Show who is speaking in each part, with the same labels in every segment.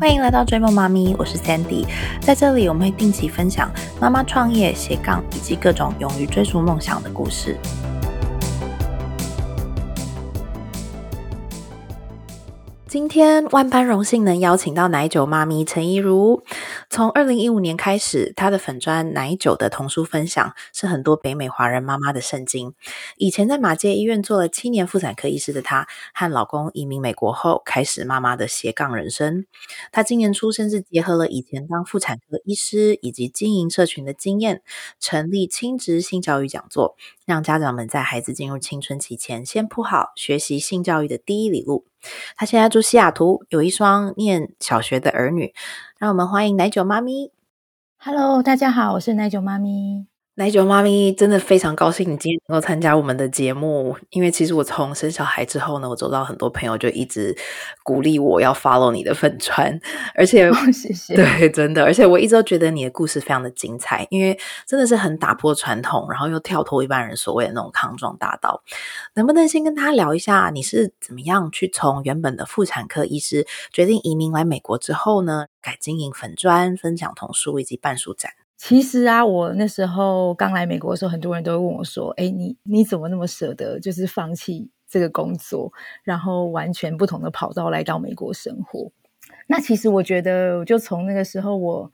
Speaker 1: 欢迎来到追梦妈咪，我是 Sandy，在这里我们会定期分享妈妈创业、斜杠以及各种勇于追逐梦想的故事。今天万般荣幸能邀请到奶酒妈咪陈怡如。从二零一五年开始，她的粉砖奶酒的童书分享是很多北美华人妈妈的圣经。以前在马街医院做了七年妇产科医师的她，和老公移民美国后，开始妈妈的斜杠人生。她今年初甚至结合了以前当妇产科医师以及经营社群的经验，成立亲职性教育讲座，让家长们在孩子进入青春期前，先铺好学习性教育的第一里路。她现在住西雅图，有一双念小学的儿女。让我们欢迎奶酒妈咪。
Speaker 2: Hello，大家好，我是奶酒妈咪。
Speaker 1: 奶酒妈咪真的非常高兴你今天能够参加我们的节目，因为其实我从生小孩之后呢，我走到很多朋友就一直鼓励我要 follow 你的粉川，而且
Speaker 2: 谢谢，
Speaker 1: 对，真的，而且我一直都觉得你的故事非常的精彩，因为真的是很打破传统，然后又跳脱一般人所谓的那种康庄大道。能不能先跟他聊一下，你是怎么样去从原本的妇产科医师决定移民来美国之后呢，改经营粉砖、分享童书以及办书展？
Speaker 2: 其实啊，我那时候刚来美国的时候，很多人都会问我说：“哎，你你怎么那么舍得，就是放弃这个工作，然后完全不同的跑道来到美国生活？”那其实我觉得，我就从那个时候，我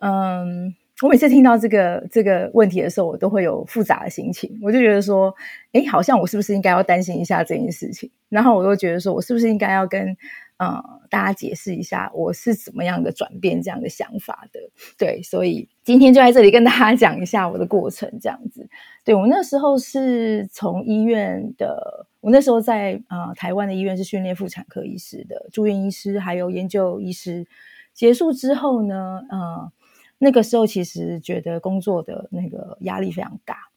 Speaker 2: 嗯，我每次听到这个这个问题的时候，我都会有复杂的心情。我就觉得说：“哎，好像我是不是应该要担心一下这件事情？”然后我又觉得说：“我是不是应该要跟……”呃，大家解释一下我是怎么样的转变这样的想法的，对，所以今天就在这里跟大家讲一下我的过程，这样子。对我那时候是从医院的，我那时候在呃台湾的医院是训练妇产科医师的住院医师，还有研究医师。结束之后呢，呃，那个时候其实觉得工作的那个压力非常大。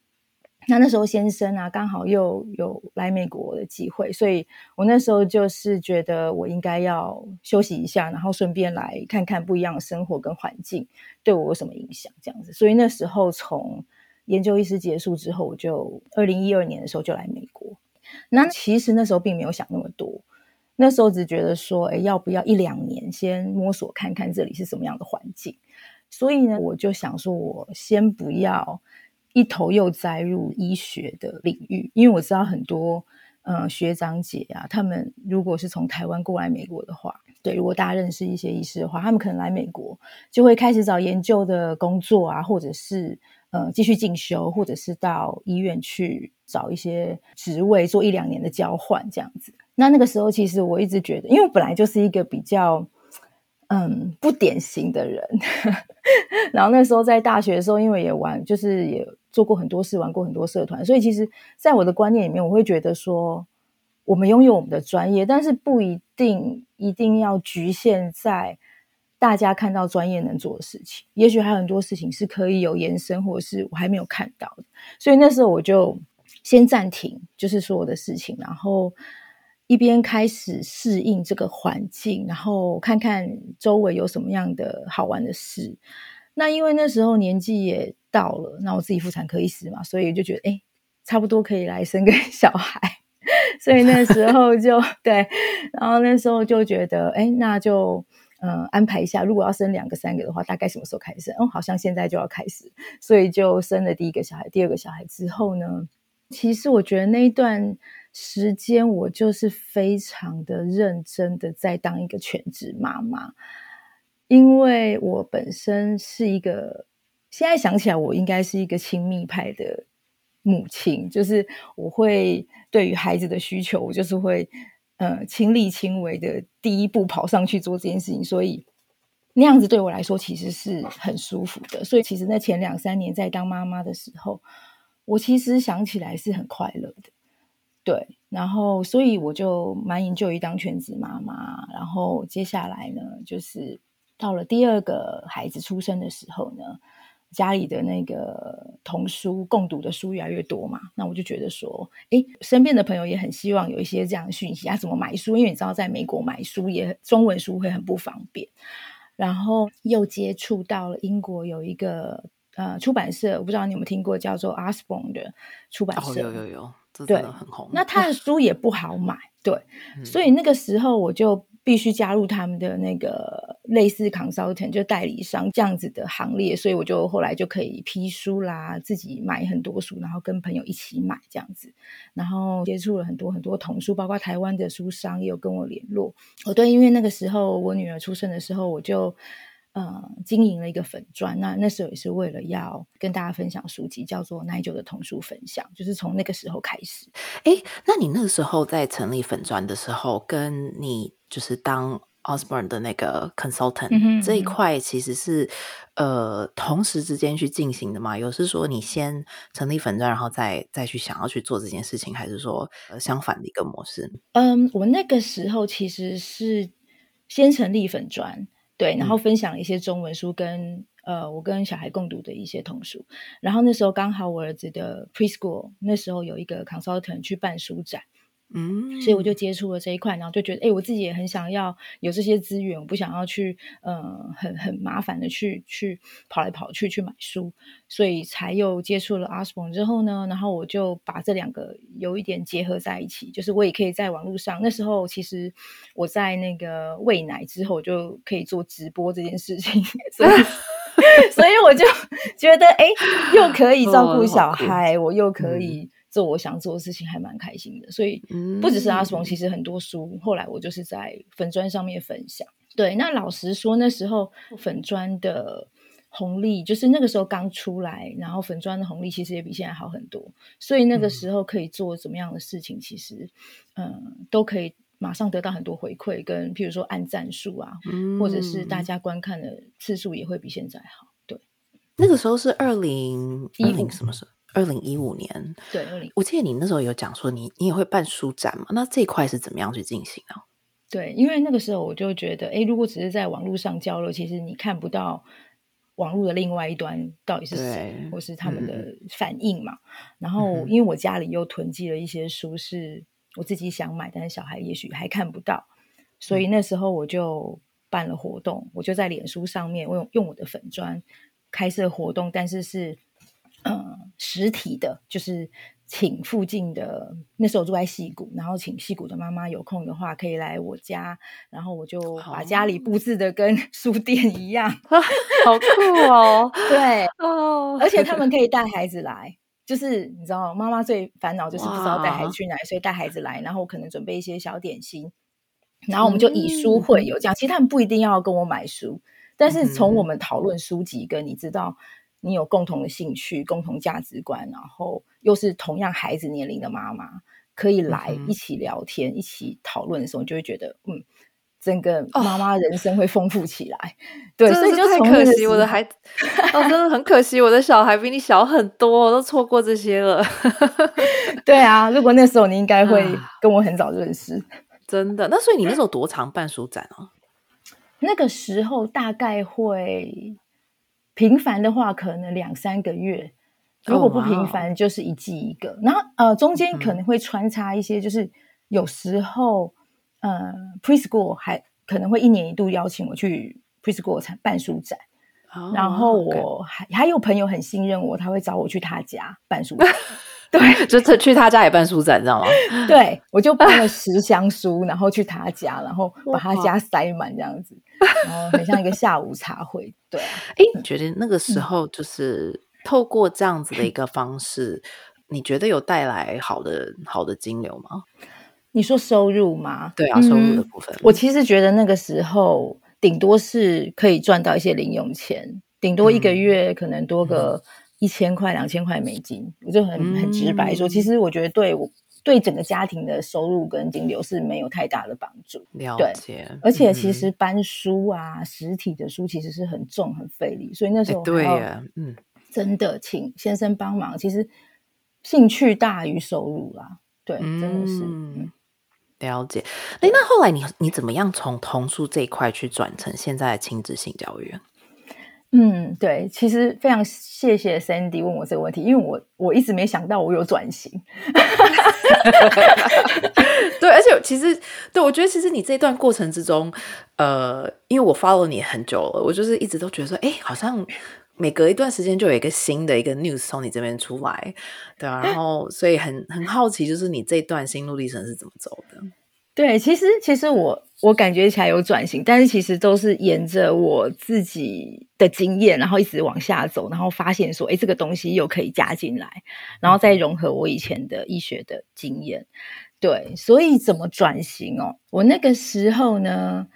Speaker 2: 那那时候先生啊，刚好又有来美国的机会，所以我那时候就是觉得我应该要休息一下，然后顺便来看看不一样的生活跟环境对我有什么影响，这样子。所以那时候从研究医师结束之后，我就二零一二年的时候就来美国。那其实那时候并没有想那么多，那时候只觉得说，哎，要不要一两年先摸索看看这里是什么样的环境？所以呢，我就想说，我先不要。一头又栽入医学的领域，因为我知道很多呃学长姐啊，他们如果是从台湾过来美国的话，对，如果大家认识一些医师的话，他们可能来美国就会开始找研究的工作啊，或者是呃继续进修，或者是到医院去找一些职位做一两年的交换这样子。那那个时候，其实我一直觉得，因为我本来就是一个比较。嗯，不典型的人。然后那时候在大学的时候，因为也玩，就是也做过很多事，玩过很多社团，所以其实，在我的观念里面，我会觉得说，我们拥有我们的专业，但是不一定一定要局限在大家看到专业能做的事情。也许还有很多事情是可以有延伸，或者是我还没有看到的。所以那时候我就先暂停，就是所有的事情，然后。一边开始适应这个环境，然后看看周围有什么样的好玩的事。那因为那时候年纪也到了，那我自己妇产科医师嘛，所以就觉得哎，差不多可以来生个 小孩。所以那时候就对，然后那时候就觉得哎，那就嗯安排一下，如果要生两个、三个的话，大概什么时候开始？哦，好像现在就要开始，所以就生了第一个小孩。第二个小孩之后呢，其实我觉得那一段。时间我就是非常的认真的在当一个全职妈妈，因为我本身是一个，现在想起来我应该是一个亲密派的母亲，就是我会对于孩子的需求，我就是会呃亲力亲为的第一步跑上去做这件事情，所以那样子对我来说其实是很舒服的。所以其实那前两三年在当妈妈的时候，我其实想起来是很快乐的。对，然后所以我就蛮研究于当全职妈妈，然后接下来呢，就是到了第二个孩子出生的时候呢，家里的那个童书共读的书越来越多嘛，那我就觉得说，哎，身边的朋友也很希望有一些这样的讯息啊，怎么买书？因为你知道，在美国买书也中文书会很不方便，然后又接触到了英国有一个呃出版社，我不知道你有没有听过，叫做 a s b o n 的出版社，
Speaker 1: 有有有。
Speaker 2: 对，
Speaker 1: 很红。
Speaker 2: 那他的 书也不好买，对，所以那个时候我就必须加入他们的那个类似 consultant 就代理商这样子的行列，所以我就后来就可以批书啦，自己买很多书，然后跟朋友一起买这样子，然后接触了很多很多童书，包括台湾的书商也有跟我联络。哦，对，因为那个时候我女儿出生的时候，我就。呃，经营了一个粉砖，那那时候也是为了要跟大家分享书籍，叫做奶酒的童书分享，就是从那个时候开始。
Speaker 1: 哎，那你那个时候在成立粉砖的时候，跟你就是当 Osborne 的那个 consultant 这一块，其实是呃同时之间去进行的嘛？有是说你先成立粉砖，然后再再去想要去做这件事情，还是说相反的一个模式？
Speaker 2: 嗯，我那个时候其实是先成立粉砖。对，然后分享一些中文书跟呃，我跟小孩共读的一些童书。然后那时候刚好我儿子的 preschool 那时候有一个 consultant 去办书展。嗯，所以我就接触了这一块，然后就觉得，哎，我自己也很想要有这些资源，我不想要去，呃，很很麻烦的去去跑来跑去去买书，所以才又接触了 Osborne 之后呢，然后我就把这两个有一点结合在一起，就是我也可以在网络上。那时候其实我在那个喂奶之后，就可以做直播这件事情，所以 所以我就觉得，哎，又可以照顾小孩，我又可以。做我想做的事情还蛮开心的，所以不只是阿松，其实很多书后来我就是在粉砖上面分享。对，那老实说，那时候粉砖的红利就是那个时候刚出来，然后粉砖的红利其实也比现在好很多，所以那个时候可以做怎么样的事情，其实嗯都可以马上得到很多回馈，跟譬如说按赞数啊，或者是大家观看的次数也会比现在好。对，
Speaker 1: 那个时候是二零一零什么时候？二零一五年，
Speaker 2: 对，二零，
Speaker 1: 我记得你那时候有讲说你你也会办书展嘛？那这一块是怎么样去进行呢？
Speaker 2: 对，因为那个时候我就觉得，哎，如果只是在网络上交流，其实你看不到网络的另外一端到底是谁，或是他们的反应嘛。然后，因为我家里又囤积了一些书，是我自己想买，但是小孩也许还看不到，所以那时候我就办了活动，我就在脸书上面，我用用我的粉砖开设活动，但是是。嗯，实体的，就是请附近的那时候住在戏谷，然后请戏谷的妈妈有空的话可以来我家，然后我就把家里布置的跟 书店一样，
Speaker 1: 好酷哦！
Speaker 2: 对哦，而且他们可以带孩子来，就是你知道，妈妈最烦恼就是不知道带孩子去哪，所以带孩子来，然后我可能准备一些小点心，然后我们就以书会友这样。其实他们不一定要跟我买书，但是从我们讨论书籍跟你知道。你有共同的兴趣、共同价值观，然后又是同样孩子年龄的妈妈，可以来一起聊天、一起讨论的时候，就会觉得，嗯，整个妈妈人生会丰富起来。对，所以就
Speaker 1: 太可惜，我的孩子，哦，真的很可惜，我的小孩比你小很多，都错过这些了。
Speaker 2: 对啊，如果那时候你应该会跟我很早认识，
Speaker 1: 真的。那所以你那时候多长办书展啊？
Speaker 2: 那个时候大概会。频繁的话，可能两三个月；如果不频繁，就是一季一个。然后呃，中间可能会穿插一些，就是有时候呃，preschool 还可能会一年一度邀请我去 preschool 办书展。然后我还还有朋友很信任我，他会找我去他家办书展。对，
Speaker 1: 就去他家也办书展，知道吗？
Speaker 2: 对，我就搬了十箱书，然后去他家，然后把他家塞满这样子，然后很像一个下午茶会。对，
Speaker 1: 哎，你觉得那个时候就是透过这样子的一个方式，你觉得有带来好的好的金流吗？
Speaker 2: 你说收入吗？
Speaker 1: 对啊，收入的部分，
Speaker 2: 我其实觉得那个时候顶多是可以赚到一些零用钱，顶多一个月可能多个。一千块、两千块美金，我就很很直白说，其实我觉得对我对整个家庭的收入跟金流是没有太大的帮助。
Speaker 1: 了解，
Speaker 2: 而且其实搬书啊，实体的书其实是很重、很费力，所以那时候
Speaker 1: 对呀，嗯，
Speaker 2: 真的请先生帮忙，其实兴趣大于收入啦。对，真的是嗯
Speaker 1: 了解。哎，那后来你你怎么样从童书这一块去转成现在的亲子性教育？
Speaker 2: 嗯，对，其实非常谢谢 Sandy 问我这个问题，因为我我一直没想到我有转型。
Speaker 1: 对，而且其实对我觉得，其实你这段过程之中，呃，因为我 follow 你很久了，我就是一直都觉得说，哎，好像每隔一段时间就有一个新的一个 news 从你这边出来，对啊，然后所以很很好奇，就是你这段心路历程是怎么走的？
Speaker 2: 对，其实其实我我感觉起来有转型，但是其实都是沿着我自己的经验，然后一直往下走，然后发现说，哎，这个东西又可以加进来，然后再融合我以前的医学的经验。对，所以怎么转型哦？我那个时候呢，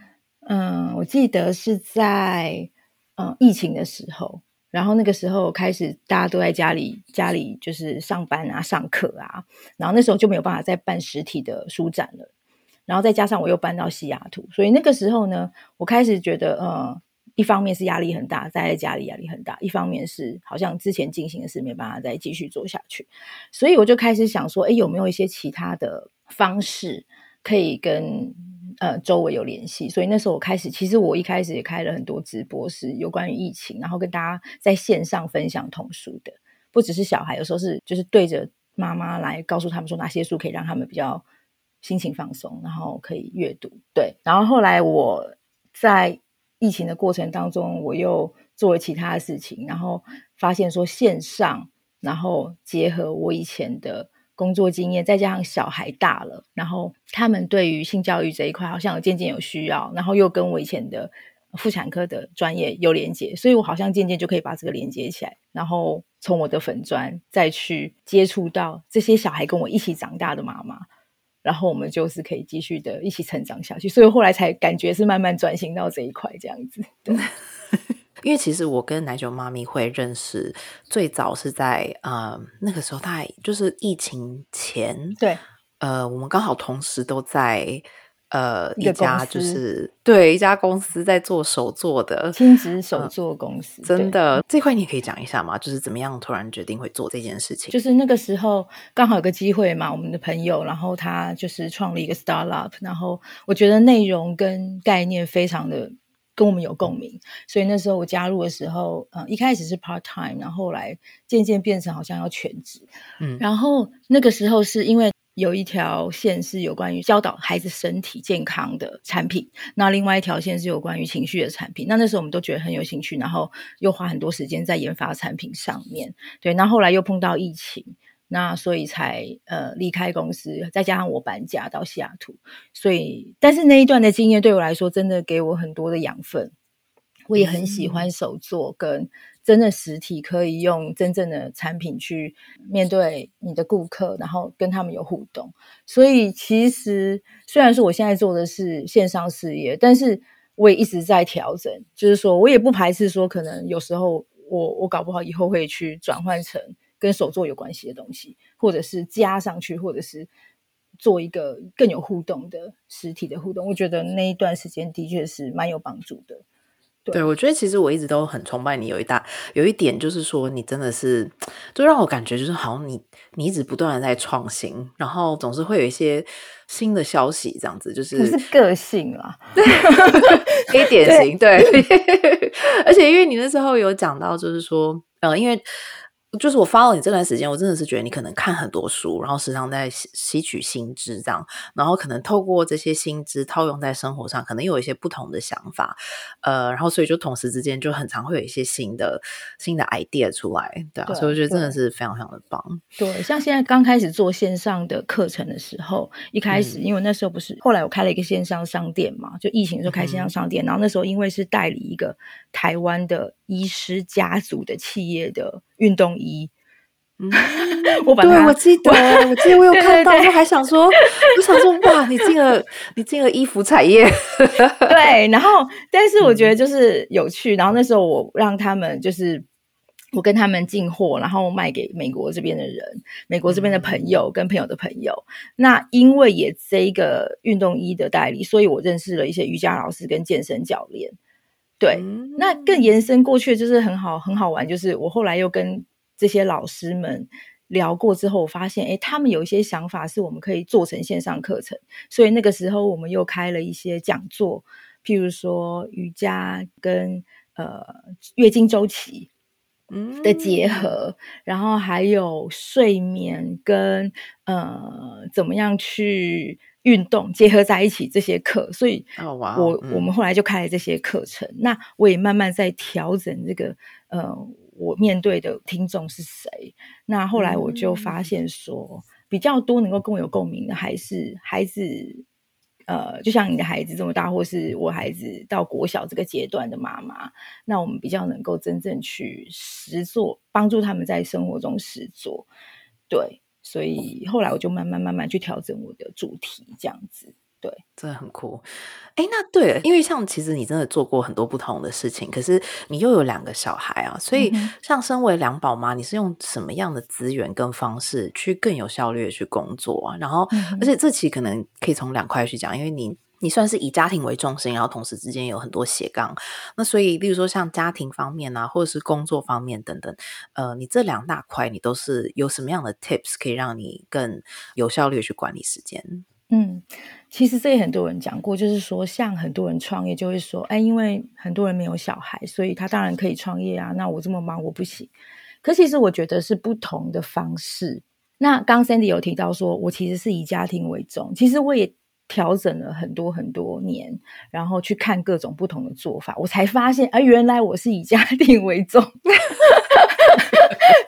Speaker 2: 嗯，我记得是在嗯疫情的时候。然后那个时候开始，大家都在家里，家里就是上班啊、上课啊。然后那时候就没有办法再办实体的书展了。然后再加上我又搬到西雅图，所以那个时候呢，我开始觉得，呃，一方面是压力很大，在家里压力很大；一方面是好像之前进行的事没办法再继续做下去。所以我就开始想说，哎，有没有一些其他的方式可以跟。呃，周围有联系，所以那时候我开始，其实我一开始也开了很多直播，是有关于疫情，然后跟大家在线上分享童书的，不只是小孩，有时候是就是对着妈妈来告诉他们说哪些书可以让他们比较心情放松，然后可以阅读。对，然后后来我在疫情的过程当中，我又做了其他的事情，然后发现说线上，然后结合我以前的。工作经验，再加上小孩大了，然后他们对于性教育这一块好像有渐渐有需要，然后又跟我以前的妇产科的专业有连接，所以我好像渐渐就可以把这个连接起来，然后从我的粉砖再去接触到这些小孩跟我一起长大的妈妈，然后我们就是可以继续的一起成长下去，所以后来才感觉是慢慢转型到这一块这样子。对。
Speaker 1: 因为其实我跟奶酒妈咪会认识，最早是在呃那个时候，大概就是疫情前，
Speaker 2: 对，
Speaker 1: 呃，我们刚好同时都在呃一家就是对一家公司在做手作的
Speaker 2: 亲子手作公司，
Speaker 1: 真的这块你也可以讲一下吗？就是怎么样突然决定会做这件事情？
Speaker 2: 就是那个时候刚好有个机会嘛，我们的朋友，然后他就是创立一个 startup，然后我觉得内容跟概念非常的。跟我们有共鸣，所以那时候我加入的时候，呃，一开始是 part time，然后后来渐渐变成好像要全职。嗯，然后那个时候是因为有一条线是有关于教导孩子身体健康的产品，那另外一条线是有关于情绪的产品。那那时候我们都觉得很有兴趣，然后又花很多时间在研发产品上面。对，那后来又碰到疫情。那所以才呃离开公司，再加上我搬家到西雅图，所以但是那一段的经验对我来说真的给我很多的养分。我也很喜欢手作，跟真的实体可以用真正的产品去面对你的顾客，然后跟他们有互动。所以其实虽然说我现在做的是线上事业，但是我也一直在调整，就是说我也不排斥说可能有时候我我搞不好以后会去转换成。跟手作有关系的东西，或者是加上去，或者是做一个更有互动的实体的互动，我觉得那一段时间的确是蛮有帮助的。
Speaker 1: 对，我觉得其实我一直都很崇拜你，有一大有一点就是说，你真的是就让我感觉就是好像你你一直不断的在创新，然后总是会有一些新的消息，这样子就是
Speaker 2: 是个性啊，
Speaker 1: 可以典型对，而且因为你那时候有讲到，就是说呃，因为。就是我发了你这段时间，我真的是觉得你可能看很多书，然后时常在吸吸取新知，这样，然后可能透过这些新知套用在生活上，可能有一些不同的想法，呃，然后所以就同时之间就很常会有一些新的新的 idea 出来，对啊，所以我觉得真的是非常非常的棒。
Speaker 2: 对，像现在刚开始做线上的课程的时候，一开始因为那时候不是，后来我开了一个线上商店嘛，就疫情的时候开线上商店，然后那时候因为是代理一个台湾的医师家族的企业的。运动衣，
Speaker 1: 嗯，我对我记得，我记得我有看到，我还想说，我想说，哇，你进了，你进了衣服产业，
Speaker 2: 对，然后，但是我觉得就是有趣，然后那时候我让他们，就是我跟他们进货，然后卖给美国这边的人，美国这边的朋友跟朋友的朋友，那因为也这个运动衣的代理，所以我认识了一些瑜伽老师跟健身教练。对，那更延伸过去就是很好很好玩，就是我后来又跟这些老师们聊过之后，我发现，哎，他们有一些想法是我们可以做成线上课程，所以那个时候我们又开了一些讲座，譬如说瑜伽跟呃月经周期的结合，然后还有睡眠跟呃怎么样去。运动结合在一起这些课，所以我我们后来就开了这些课程。那我也慢慢在调整这个呃，我面对的听众是谁。那后来我就发现说，比较多能够跟我有共鸣的，还是孩子呃，就像你的孩子这么大，或是我孩子到国小这个阶段的妈妈，那我们比较能够真正去实做，帮助他们在生活中实做。对，所以后来我就慢慢慢慢去调整我的主题，这样子。对，
Speaker 1: 真的很酷。哎，那对，因为像其实你真的做过很多不同的事情，可是你又有两个小孩啊，所以像身为两宝妈，你是用什么样的资源跟方式去更有效率的去工作啊？然后，而且这期可能可以从两块去讲，因为你你算是以家庭为重心，然后同时之间有很多斜杠，那所以，例如说像家庭方面啊，或者是工作方面等等，呃，你这两大块，你都是有什么样的 tips 可以让你更有效率去管理时间？
Speaker 2: 嗯，其实这也很多人讲过，就是说，像很多人创业就会说，哎，因为很多人没有小孩，所以他当然可以创业啊。那我这么忙，我不行。可其实我觉得是不同的方式。那刚 Sandy 有提到说，我其实是以家庭为重，其实我也调整了很多很多年，然后去看各种不同的做法，我才发现，哎，原来我是以家 庭为重。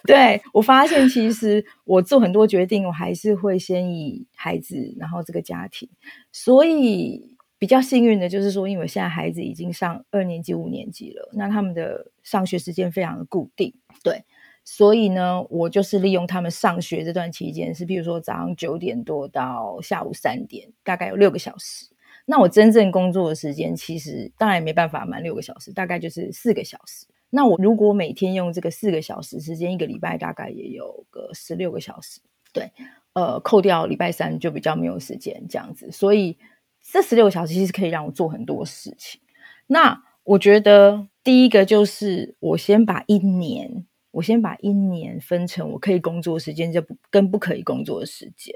Speaker 2: 对我发现，其实我做很多决定，我还是会先以孩子，然后这个家庭。所以比较幸运的就是说，因为现在孩子已经上二年级、五年级了，那他们的上学时间非常的固定。对，所以呢，我就是利用他们上学这段期间，是比如说早上九点多到下午三点，大概有六个小时。那我真正工作的时间，其实当然没办法满六个小时，大概就是四个小时。那我如果每天用这个四个小时时间，一个礼拜大概也有个十六个小时，对，呃，扣掉礼拜三就比较没有时间这样子，所以这十六个小时其实可以让我做很多事情。那我觉得第一个就是我先把一年，我先把一年分成我可以工作时间就不跟不可以工作的时间。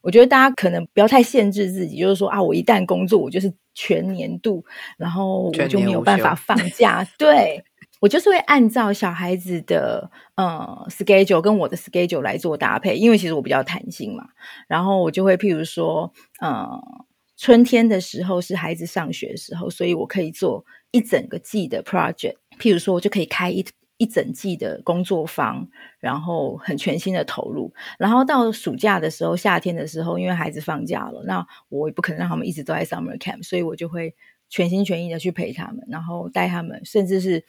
Speaker 2: 我觉得大家可能不要太限制自己，就是说啊，我一旦工作，我就是全年度，然后我就没有办法放假，对。我就是会按照小孩子的呃 schedule 跟我的 schedule 来做搭配，因为其实我比较弹性嘛。然后我就会譬如说，呃，春天的时候是孩子上学的时候，所以我可以做一整个季的 project。譬如说，我就可以开一一整季的工作坊，然后很全心的投入。然后到暑假的时候，夏天的时候，因为孩子放假了，那我也不可能让他们一直都在 summer camp，所以我就会全心全意的去陪他们，然后带他们，甚至是。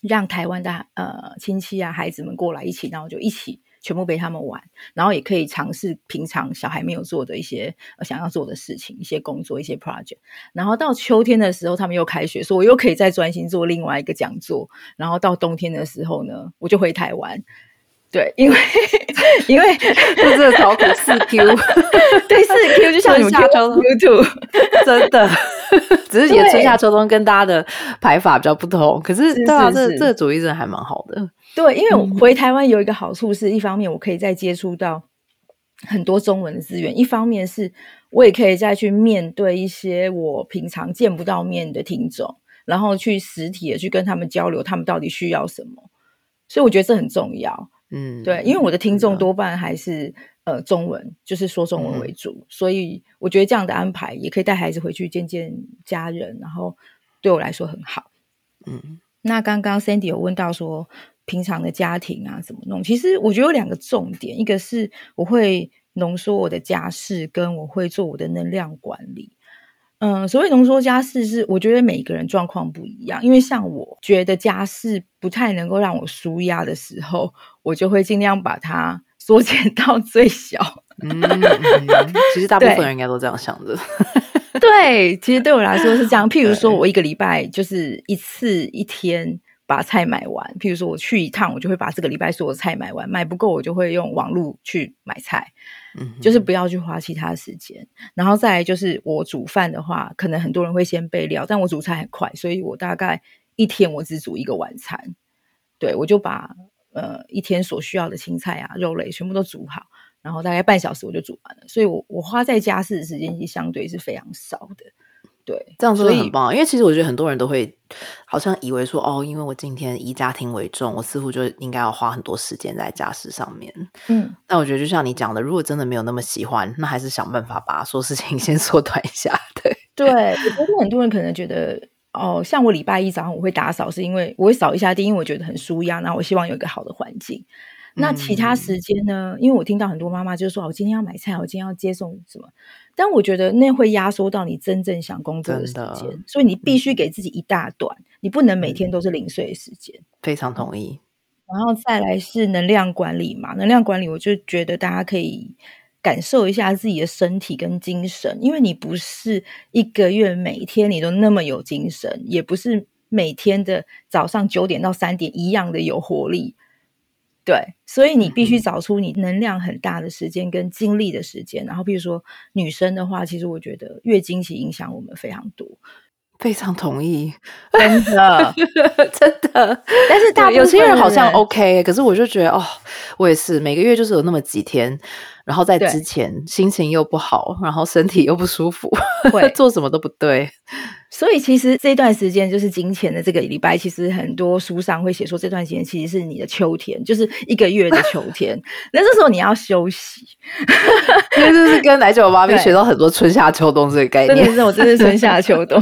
Speaker 2: 让台湾的呃亲戚啊孩子们过来一起，然后就一起全部被他们玩，然后也可以尝试平常小孩没有做的一些想要做的事情，一些工作，一些 project。然后到秋天的时候，他们又开学，所以我又可以再专心做另外一个讲座。然后到冬天的时候呢，我就回台湾。对，因为 因为
Speaker 1: 这是炒股四 Q，
Speaker 2: 对四 Q 就像你们 YouTube，
Speaker 1: 真的，只是也春夏秋冬跟大家的排法比较不同。可是对啊，这这个主意真的还蛮好的。
Speaker 2: 对，因为我回台湾有一个好处是，一方面我可以再接触到很多中文的资源，一方面是我也可以再去面对一些我平常见不到面的听众，然后去实体的去跟他们交流，他们到底需要什么。所以我觉得这很重要。嗯，对，因为我的听众多半还是呃中文，就是说中文为主，所以我觉得这样的安排也可以带孩子回去见见家人，然后对我来说很好。嗯，那刚刚 Sandy 有问到说平常的家庭啊怎么弄，其实我觉得有两个重点，一个是我会浓缩我的家事，跟我会做我的能量管理。嗯，所谓浓缩家事是，我觉得每个人状况不一样。因为像我觉得家事不太能够让我舒压的时候，我就会尽量把它缩减 到最小。嗯，
Speaker 1: 其实大部分人应该都这样想的。
Speaker 2: 对，其实对我来说是这样。譬如说，我一个礼拜就是一次一天把菜买完。譬如说，我去一趟，我就会把这个礼拜所有的菜买完。买不够，我就会用网络去买菜。嗯，就是不要去花其他时间，然后再来就是我煮饭的话，可能很多人会先备料，但我煮菜很快，所以我大概一天我只煮一个晚餐，对我就把呃一天所需要的青菜啊、肉类全部都煮好，然后大概半小时我就煮完了，所以我我花在家事的时间其实相对是非常少的。对，
Speaker 1: 这样真的很棒。因为其实我觉得很多人都会好像以为说，哦，因为我今天以家庭为重，我似乎就应该要花很多时间在家事上面。嗯，那我觉得就像你讲的，如果真的没有那么喜欢，那还是想办法把说事情 先缩短一下。对，
Speaker 2: 对，我觉得很多人可能觉得，哦，像我礼拜一早上我会打扫，是因为我会扫一下地，因为我觉得很舒压，然后我希望有一个好的环境。那其他时间呢？因为我听到很多妈妈就是说，我今天要买菜，我今天要接送什么，但我觉得那会压缩到你真正想工作的时间，所以你必须给自己一大段，你不能每天都是零碎的时间。
Speaker 1: 非常同意。
Speaker 2: 然后再来是能量管理嘛，能量管理，我就觉得大家可以感受一下自己的身体跟精神，因为你不是一个月每天你都那么有精神，也不是每天的早上九点到三点一样的有活力。对，所以你必须找出你能量很大的时间跟精力的时间。然后，比如说女生的话，其实我觉得月经期影响我们非常多。
Speaker 1: 非常同意，
Speaker 2: 真的，
Speaker 1: 真的。但是大有些人好像 OK，可是我就觉得哦，我也是每个月就是有那么几天。然后在之前心情又不好，然后身体又不舒服，会做什么都不对。
Speaker 2: 所以其实这段时间就是金钱的这个礼拜，其实很多书上会写说，这段时间其实是你的秋天，就是一个月的秋 天。那这时候你要休息，
Speaker 1: 因为这是跟奶酒妈 咪学到很多春夏秋冬这个概念。
Speaker 2: 真的，我真是春夏秋冬。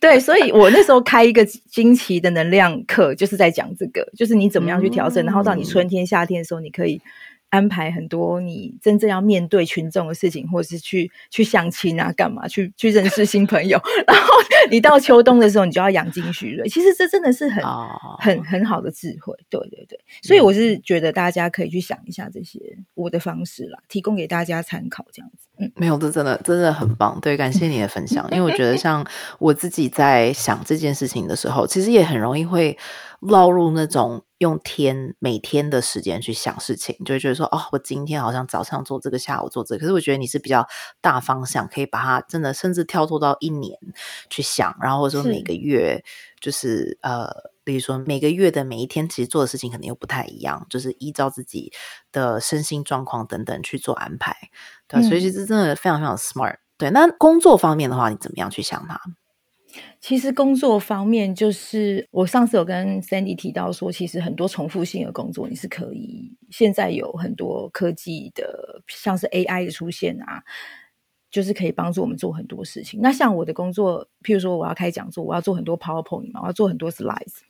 Speaker 2: 对，所以我那时候开一个惊奇的能量课，就是在讲这个，就是你怎么样去调整，然后到你春天、夏天的时候，你可以。安排很多你真正要面对群众的事情，或者是去去相亲啊，干嘛去 去认识新朋友。然后你到秋冬的时候，你就要养精蓄锐。其实这真的是很很很好的智慧，对对对。所以我是觉得大家可以去想一下这些我的方式啦，提供给大家参考，这样子。
Speaker 1: 嗯，没有，这真的真的很棒。对，感谢你的分享。因为我觉得，像我自己在想这件事情的时候，其实也很容易会落入那种。用天每天的时间去想事情，就会觉得说，哦，我今天好像早上做这个，下午做这个。可是我觉得你是比较大方向，可以把它真的甚至跳脱到一年去想，然后或者说每个月，就是呃，比如说每个月的每一天，其实做的事情可能又不太一样，就是依照自己的身心状况等等去做安排。对，所以其实真的非常非常 smart。对，那工作方面的话，你怎么样去想它？
Speaker 2: 其实工作方面，就是我上次有跟 Sandy 提到说，其实很多重复性的工作你是可以。现在有很多科技的，像是 AI 的出现啊，就是可以帮助我们做很多事情。那像我的工作，譬如说我要开讲座，我要做很多 PowerPoint 嘛，我要做很多 Slides。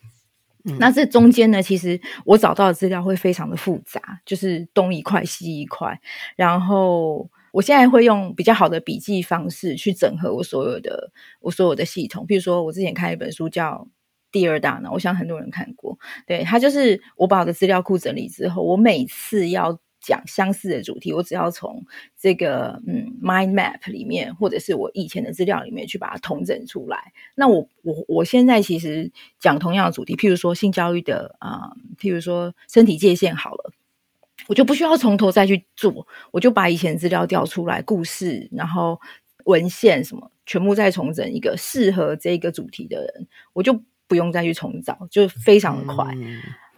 Speaker 2: 那这中间呢，其实我找到的资料会非常的复杂，就是东一块西一块，然后。我现在会用比较好的笔记方式去整合我所有的我所有的系统，比如说我之前看一本书叫《第二大脑》，我想很多人看过。对，它就是我把我的资料库整理之后，我每次要讲相似的主题，我只要从这个嗯 mind map 里面，或者是我以前的资料里面去把它统整出来。那我我我现在其实讲同样的主题，譬如说性教育的啊，譬如说身体界限好了。我就不需要从头再去做，我就把以前资料调出来，故事，然后文献什么，全部再重整一个适合这个主题的人，我就不用再去重找，就非常的快。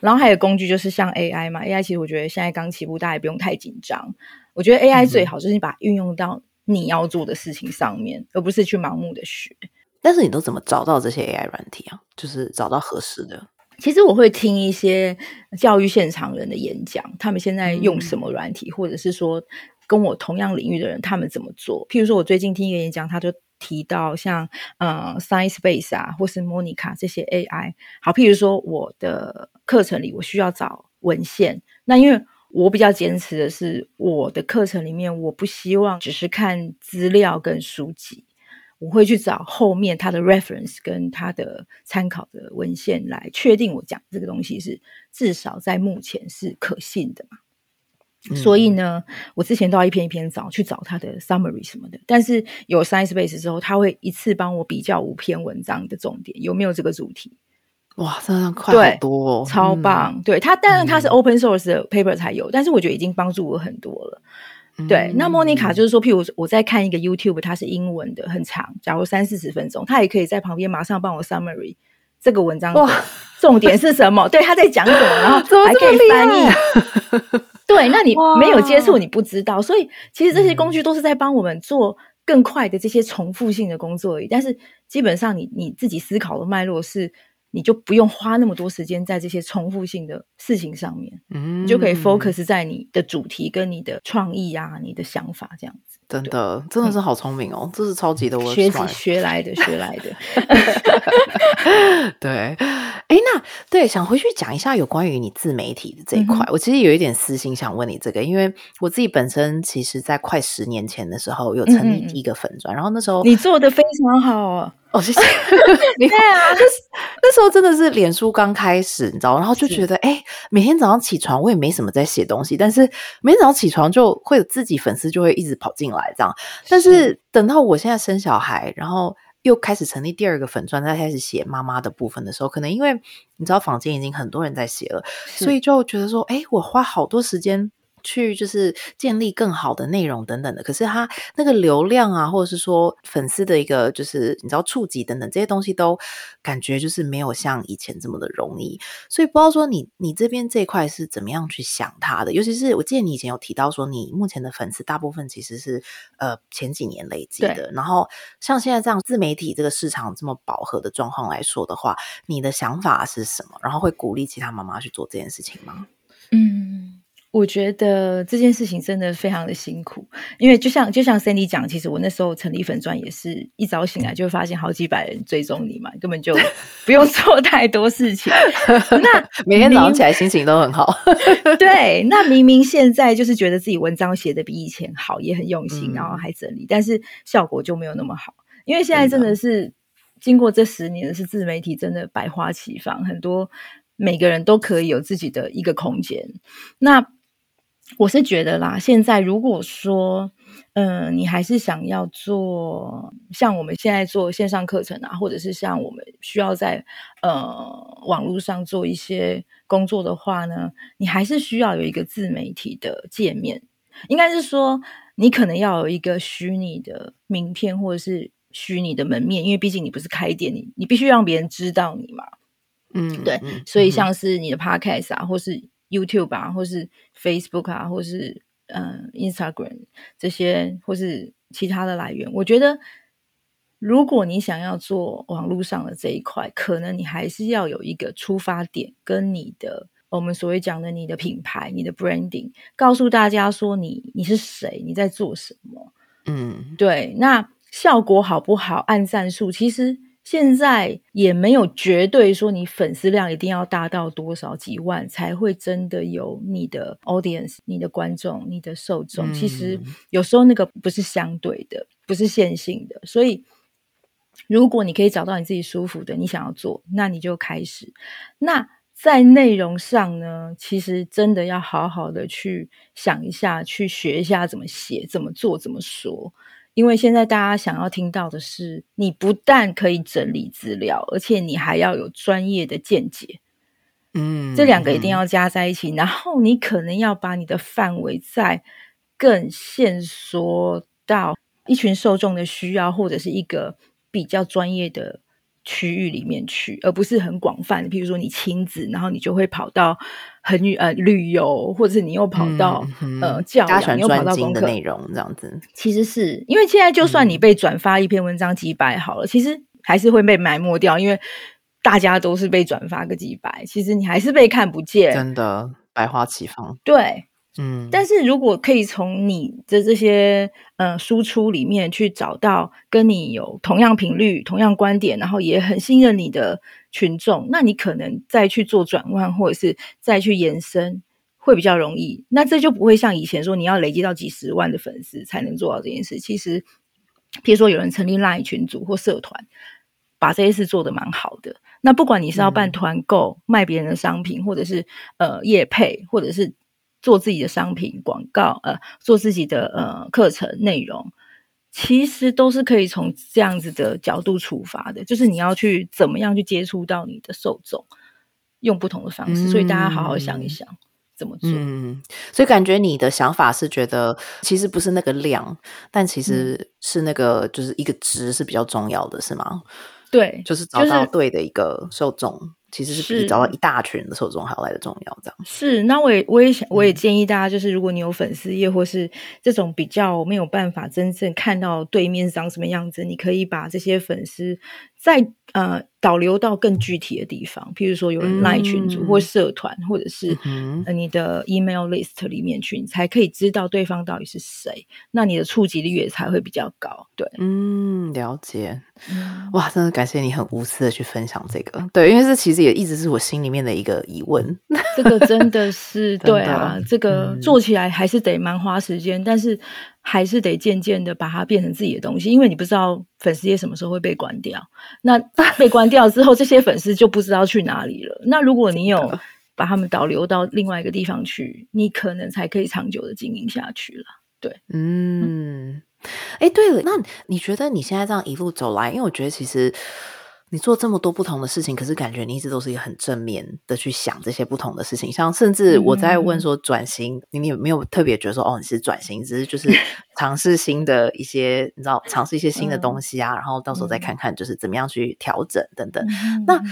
Speaker 2: 然后还有工具，就是像 AI 嘛，AI 其实我觉得现在刚起步，大家也不用太紧张。我觉得 AI 最好就是你把运用到你要做的事情上面，而不是去盲目的学。
Speaker 1: 但是你都怎么找到这些 AI 软体啊？就是找到合适的。
Speaker 2: 其实我会听一些教育现场人的演讲，他们现在用什么软体，或者是说跟我同样领域的人他们怎么做。譬如说，我最近听一个演讲，他就提到像呃 Science Base 啊，或是 Monica 这些 AI。好，譬如说我的课程里我需要找文献，那因为我比较坚持的是，我的课程里面我不希望只是看资料跟书籍。我会去找后面他的 reference 跟他的参考的文献来确定我讲这个东西是至少在目前是可信的嘛。所以呢，我之前都要一篇一篇找去找他的 summary 什么的。但是有 Science Base 之后，他会一次帮我比较五篇文章的重点有没有这个主题。
Speaker 1: 哇，这样快好多哦，
Speaker 2: 超棒！对他，当然他是 open source 的 paper 才有，但是我觉得已经帮助我很多了。对，那莫妮卡就是说，譬如我在看一个 YouTube，它是英文的，很长，假如三四十分钟，他也可以在旁边马上帮我 summary 这个文章重点是什么，对，他在讲什么，然后还可以翻译。对，那你没有接触，你不知道，所以其实这些工具都是在帮我们做更快的这些重复性的工作而已。但是基本上，你你自己思考的脉络是。你就不用花那么多时间在这些重复性的事情上面，嗯，你就可以 focus 在你的主题跟你的创意啊，你的想法这样子。
Speaker 1: 真的，真的是好聪明哦！这是超级的，我
Speaker 2: 学学来的，学来的。
Speaker 1: 对，哎，那对，想回去讲一下有关于你自媒体的这一块。我其实有一点私心想问你这个，因为我自己本身其实，在快十年前的时候有成立第一个粉钻，然后那时候
Speaker 2: 你做的非常好。
Speaker 1: 哦，谢谢。
Speaker 2: 对啊，
Speaker 1: 那那时候真的是脸书刚开始，你知道，然后就觉得，哎，每天早上起床，我也没什么在写东西，但是每天早上起床就会有自己粉丝就会一直跑进来这样。但是等到我现在生小孩，然后又开始成立第二个粉钻，再开始写妈妈的部分的时候，可能因为你知道，坊间已经很多人在写了，所以就觉得说，哎，我花好多时间。去就是建立更好的内容等等的，可是他那个流量啊，或者是说粉丝的一个就是你知道触及等等这些东西，都感觉就是没有像以前这么的容易。所以不知道说你你这边这一块是怎么样去想它的？尤其是我记得你以前有提到说，你目前的粉丝大部分其实是呃前几年累积的。然后像现在这样自媒体这个市场这么饱和的状况来说的话，你的想法是什么？然后会鼓励其他妈妈去做这件事情吗？
Speaker 2: 嗯。我觉得这件事情真的非常的辛苦，因为就像就像 Sandy 讲，其实我那时候成立粉钻也是一早醒来就会发现好几百人追踪你嘛，根本就 不用做太多事情。那
Speaker 1: 每天早上起来心情都很好。
Speaker 2: 对，那明明现在就是觉得自己文章写的比以前好，也很用心，然后还整理，但是效果就没有那么好。因为现在真的是经过这十年是自媒体真的百花齐放，很多每个人都可以有自己的一个空间。那我是觉得啦，现在如果说，嗯，你还是想要做像我们现在做线上课程啊，或者是像我们需要在呃网络上做一些工作的话呢，你还是需要有一个自媒体的界面。应该是说，你可能要有一个虚拟的名片，或者是虚拟的门面，因为毕竟你不是开店，你你必须让别人知道你嘛。嗯，对，所以像是你的 podcast 啊，或是。YouTube 啊，或是 Facebook 啊，或是嗯 Instagram 这些，或是其他的来源，我觉得，如果你想要做网络上的这一块，可能你还是要有一个出发点，跟你的我们所谓讲的你的品牌、你的 branding，告诉大家说你你是谁，你在做什么。嗯，对，那效果好不好？按赞数其实。现在也没有绝对说你粉丝量一定要达到多少几万才会真的有你的 audience、你的观众、你的受众。其实有时候那个不是相对的，不是线性的。所以，如果你可以找到你自己舒服的，你想要做，那你就开始。那在内容上呢，其实真的要好好的去想一下，去学一下怎么写、怎么做、怎么说。因为现在大家想要听到的是，你不但可以整理资料，而且你还要有专业的见解。嗯，这两个一定要加在一起。然后你可能要把你的范围再更限缩到一群受众的需要，或者是一个比较专业的。区域里面去，而不是很广泛。比如说，你亲子，然后你就会跑到很呃旅游，或者是你又跑到呃教养，又跑到功课
Speaker 1: 内容这样子。
Speaker 2: 其实是因为现在，就算你被转发一篇文章几百好了，其实还是会被埋没掉，因为大家都是被转发个几百，其实你还是被看不见，
Speaker 1: 真的百花齐放。
Speaker 2: 对。嗯，但是如果可以从你的这些呃输出里面去找到跟你有同样频率、同样观点，然后也很信任你的群众，那你可能再去做转换，或者是再去延伸，会比较容易。那这就不会像以前说你要累积到几十万的粉丝才能做到这件事。其实，譬如说有人成立 LINE 群组或社团，把这些事做得蛮好的。那不管你是要办团购、卖别人的商品，或者是呃业配，或者是做自己的商品广告，呃，做自己的呃课程内容，其实都是可以从这样子的角度出发的。就是你要去怎么样去接触到你的受众，用不同的方式。所以大家好好想一想怎么做。嗯，
Speaker 1: 所以感觉你的想法是觉得，其实不是那个量，但其实是那个就是一个值是比较重要的，是吗？
Speaker 2: 对，
Speaker 1: 就是找到对的一个受众。其实是比找到一大群的受众还要来的重要，这样
Speaker 2: 是。那我也我也想，我也建议大家，就是如果你有粉丝页或是这种比较没有办法真正看到对面长什么样子，你可以把这些粉丝在呃导流到更具体的地方，譬如说有人赖群组或社团，或者是呃你的 email list 里面去，你才可以知道对方到底是谁，那你的触及率也才会比较高。对，
Speaker 1: 嗯，了解。哇，真的感谢你很无私的去分享这个。对，因为这其实也一直是我心里面的一个疑问。
Speaker 2: 这个真的是对啊，这个做起来还是得蛮花时间，但是还是得渐渐的把它变成自己的东西，因为你不知道粉丝页什么时候会被关掉。那被关掉之后，这些粉丝就不知道去哪里了。那如果你有把他们导流到另外一个地方去，你可能才可以长久的经营下去了。对，
Speaker 1: 嗯。哎，对了，那你觉得你现在这样一路走来，因为我觉得其实你做这么多不同的事情，可是感觉你一直都是一个很正面的去想这些不同的事情。像甚至我在问说转型，你有没有特别觉得说哦，你是转型，只是就是 尝试新的一些，你知道，尝试一些新的东西啊，然后到时候再看看就是怎么样去调整等等。那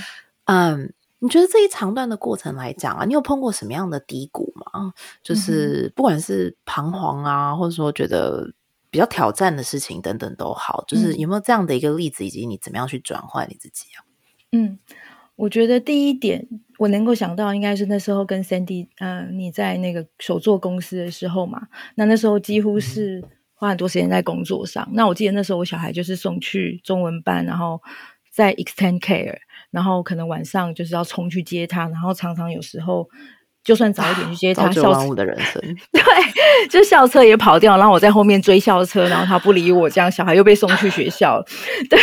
Speaker 1: 嗯，你觉得这一长段的过程来讲啊，你有碰过什么样的低谷吗？就是不管是彷徨啊，或者说觉得。比较挑战的事情等等都好，就是有没有这样的一个例子，以及你怎么样去转换你自己啊？
Speaker 2: 嗯，我觉得第一点我能够想到，应该是那时候跟 Sandy，嗯，你在那个手做公司的时候嘛，那那时候几乎是花很多时间在工作上。那我记得那时候我小孩就是送去中文班，然后在 Extend Care，然后可能晚上就是要冲去接他，然后常常有时候。就算早一点去接他，
Speaker 1: 校车的人生，
Speaker 2: 对，就校车也跑掉，然后我在后面追校车，然后他不理我，这样小孩又被送去学校了。对，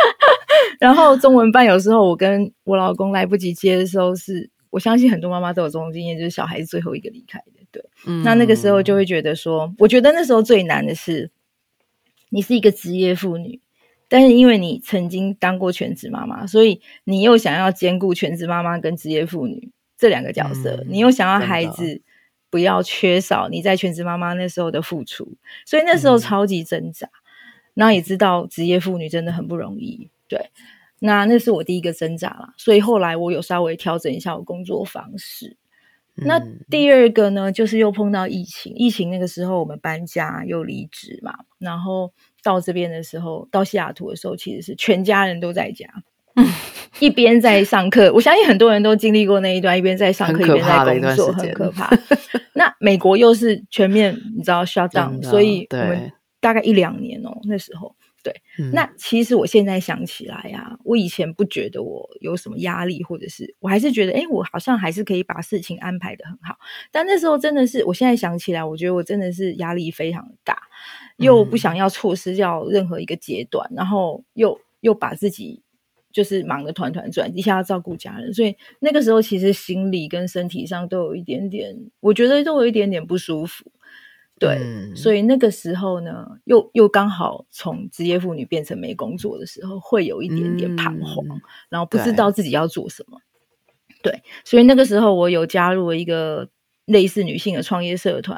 Speaker 2: 然后中文班有时候我跟我老公来不及接的时候，是我相信很多妈妈都有这种经验，就是小孩是最后一个离开的。对，那那个时候就会觉得说，我觉得那时候最难的是，你是一个职业妇女，但是因为你曾经当过全职妈妈，所以你又想要兼顾全职妈妈跟职业妇女。这两个角色，你又想要孩子不要缺少你在全职妈妈那时候的付出，所以那时候超级挣扎。那也知道职业妇女真的很不容易，对。那那是我第一个挣扎啦，所以后来我有稍微调整一下我工作方式。那第二个呢，就是又碰到疫情，疫情那个时候我们搬家又离职嘛，然后到这边的时候，到西雅图的时候，其实是全家人都在家。一边在上课，我相信很多人都经历过那一段，一边在上课一边在工作，很可怕。那美国又是全面，你知道 shut down，所以我们大概一两年哦，那时候对。那其实我现在想起来呀，我以前不觉得我有什么压力，或者是我还是觉得，哎，我好像还是可以把事情安排的很好。但那时候真的是，我现在想起来，我觉得我真的是压力非常大，又不想要错失掉任何一个阶段，然后又又把自己。就是忙得团团转，一下要照顾家人，所以那个时候其实心理跟身体上都有一点点，我觉得都有一点点不舒服。对，所以那个时候呢，又又刚好从职业妇女变成没工作的时候，会有一点点彷徨，然后不知道自己要做什么。对，所以那个时候我有加入了一个。类似女性的创业社团，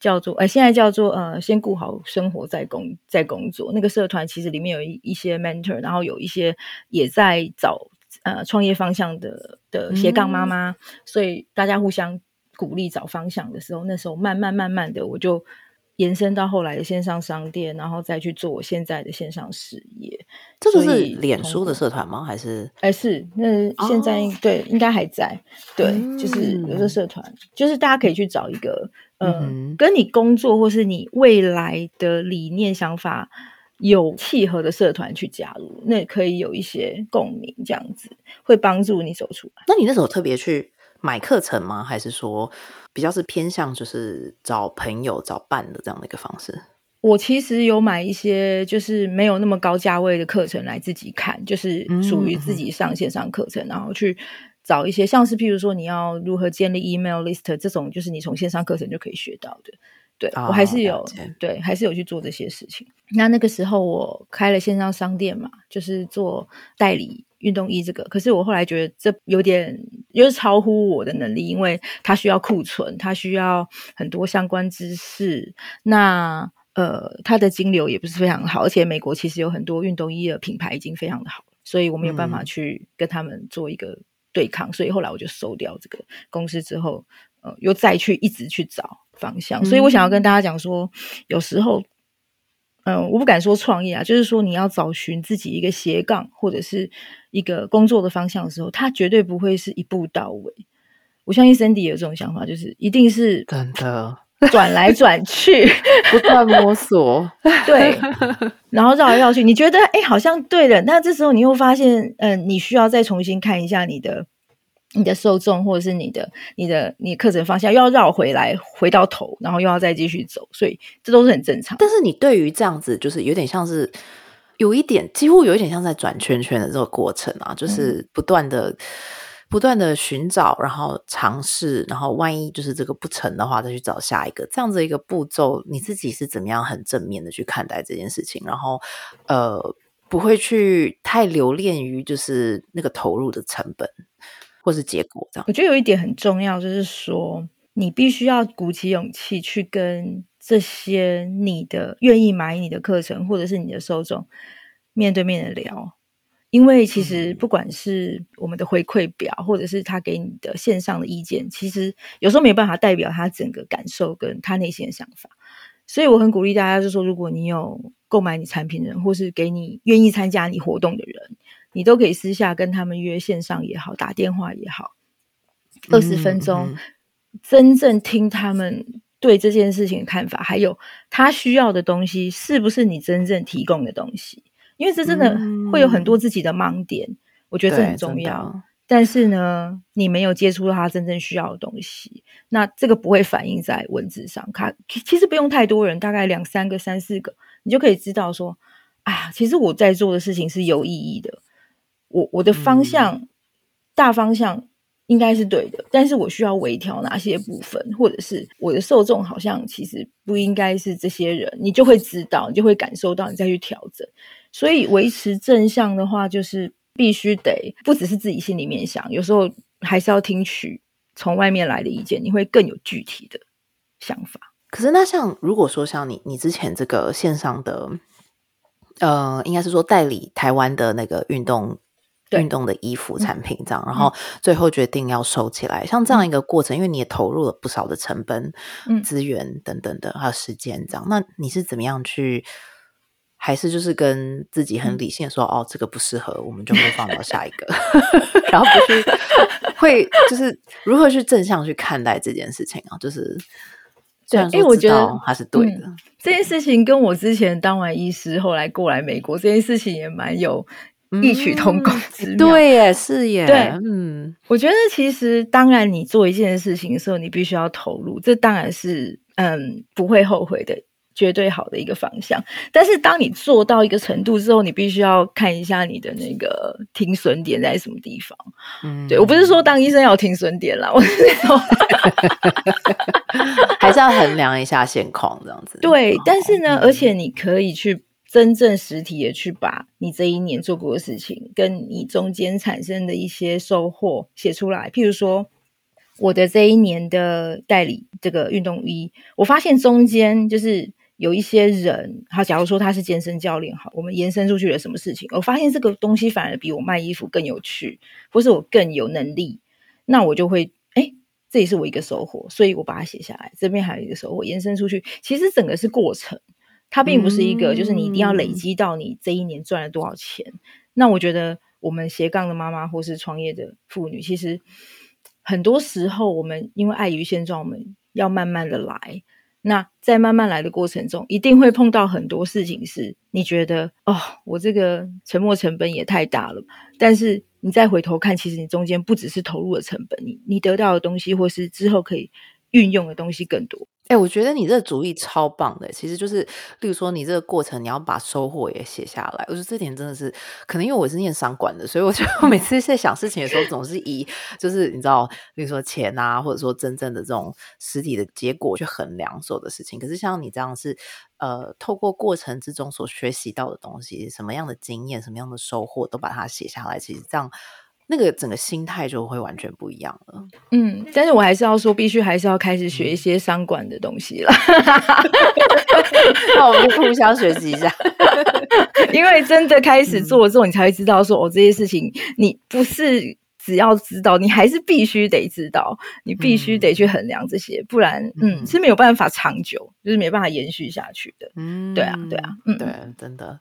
Speaker 2: 叫做呃，现在叫做呃，先顾好生活再工再工作。那个社团其实里面有一一些 mentor，然后有一些也在找呃创业方向的的斜杠妈妈，所以大家互相鼓励找方向的时候，那时候慢慢慢慢的我就。延伸到后来的线上商店，然后再去做我现在的线上事业。
Speaker 1: 这个是脸书的社团吗？还是？
Speaker 2: 哎，是那现在对应该还在。对，就是有个社团，就是大家可以去找一个，嗯，跟你工作或是你未来的理念想法有契合的社团去加入，那可以有一些共鸣，这样子会帮助你走出来。
Speaker 1: 那你那时候特别去买课程吗？还是说？比较是偏向就是找朋友找伴的这样的一个方式。
Speaker 2: 我其实有买一些就是没有那么高价位的课程来自己看，就是属于自己上线上课程，然后去找一些像是譬如说你要如何建立 email list 这种，就是你从线上课程就可以学到的。对我还是有对，还是有去做这些事情。那那个时候我开了线上商店嘛，就是做代理。运动衣这个，可是我后来觉得这有点，就是超乎我的能力，因为它需要库存，它需要很多相关知识。那呃，它的金流也不是非常好，而且美国其实有很多运动衣的品牌已经非常的好，所以我没有办法去跟他们做一个对抗。所以后来我就收掉这个公司之后，呃，又再去一直去找方向。所以我想要跟大家讲说，有时候。嗯，我不敢说创业啊，就是说你要找寻自己一个斜杠或者是一个工作的方向的时候，他绝对不会是一步到位。我相信 Cindy 有这种想法，就是一定是
Speaker 1: 真的
Speaker 2: 转来转去，
Speaker 1: 不断摸索，
Speaker 2: 对，然后绕来绕去，你觉得哎好像对了，那这时候你又发现，嗯，你需要再重新看一下你的。你的受众，或者是你的、你的、你课程方向，又要绕回来，回到头，然后又要再继续走，所以这都是很正常。
Speaker 1: 但是你对于这样子，就是有点像是有一点，几乎有一点像在转圈圈的这个过程啊，就是不断的、不断的寻找，然后尝试，然后万一就是这个不成的话，再去找下一个这样子一个步骤。你自己是怎么样很正面的去看待这件事情？然后呃，不会去太留恋于就是那个投入的成本。或是结果这样，
Speaker 2: 我觉得有一点很重要，就是说你必须要鼓起勇气去跟这些你的愿意买你的课程，或者是你的受众面对面的聊，因为其实不管是我们的回馈表，或者是他给你的线上的意见，其实有时候没办法代表他整个感受跟他内心的想法，所以我很鼓励大家，就是说如果你有购买你产品的人，或是给你愿意参加你活动的人。你都可以私下跟他们约线上也好，打电话也好，二十分钟，真正听他们对这件事情的看法，还有他需要的东西是不是你真正提供的东西？因为这真的会有很多自己的盲点，我觉得这很重要。但是呢，你没有接触到他真正需要的东西，那这个不会反映在文字上。看其实不用太多人，大概两三个、三四个，你就可以知道说，啊，其实我在做的事情是有意义的。我我的方向大方向应该是对的，但是我需要微调哪些部分，或者是我的受众好像其实不应该是这些人，你就会知道，你就会感受到，你再去调整。所以维持正向的话，就是必须得不只是自己心里面想，有时候还是要听取从外面来的意见，你会更有具体的想法。
Speaker 1: 可是那像如果说像你你之前这个线上的，呃，应该是说代理台湾的那个运动。运动的衣服产品这样，然后最后决定要收起来，像这样一个过程，因为你也投入了不少的成本、资源等等的，还有时间这样，那你是怎么样去？还是就是跟自己很理性说，哦，这个不适合，我们就会放到下一个，然后不是会就是如何去正向去看待这件事情啊？就是虽然说我觉得他是对的，
Speaker 2: 这件事情跟我之前当完医师，后来过来美国这件事情也蛮有。异曲同工之
Speaker 1: 妙，对耶，是耶，
Speaker 2: 对，嗯，我觉得其实当然，你做一件事情的时候，你必须要投入，这当然是嗯不会后悔的，绝对好的一个方向。但是当你做到一个程度之后，你必须要看一下你的那个停损点在什么地方。嗯，对我不是说当医生要停损点啦，我是说
Speaker 1: 还是要衡量一下现况这样子。
Speaker 2: 对，但是呢，而且你可以去。真正实体的去把你这一年做过的事情，跟你中间产生的一些收获写出来。譬如说，我的这一年的代理这个运动衣，我发现中间就是有一些人，他假如说他是健身教练，好，我们延伸出去了什么事情？我发现这个东西反而比我卖衣服更有趣，或是我更有能力，那我就会，哎，这也是我一个收获，所以我把它写下来。这边还有一个收获，延伸出去，其实整个是过程。它并不是一个，就是你一定要累积到你这一年赚了多少钱。那我觉得，我们斜杠的妈妈或是创业的妇女，其实很多时候我们因为碍于现状，我们要慢慢的来。那在慢慢来的过程中，一定会碰到很多事情，是你觉得哦，我这个沉没成本也太大了。但是你再回头看，其实你中间不只是投入的成本，你你得到的东西，或是之后可以运用的东西更多。
Speaker 1: 哎，我觉得你这个主意超棒的。其实就是，例如说，你这个过程，你要把收获也写下来。我觉得这点真的是，可能因为我是念商管的，所以我觉得每次在想事情的时候，总是以就是你知道，例如说钱啊，或者说真正的这种实体的结果去衡量所有的事情。可是像你这样是，呃，透过过程之中所学习到的东西，什么样的经验，什么样的收获，都把它写下来。其实这样。那个整个心态就会完全不一样了。
Speaker 2: 嗯，但是我还是要说，必须还是要开始学一些商管的东西了。
Speaker 1: 那我们就互相学习一下，
Speaker 2: 因为真的开始做之后，你才会知道说，哦，这些事情你不是只要知道，你还是必须得知道，你必须得去衡量这些，不然，嗯，是没有办法长久，就是没办法延续下去的。嗯，对啊，对啊，嗯，
Speaker 1: 对，真的。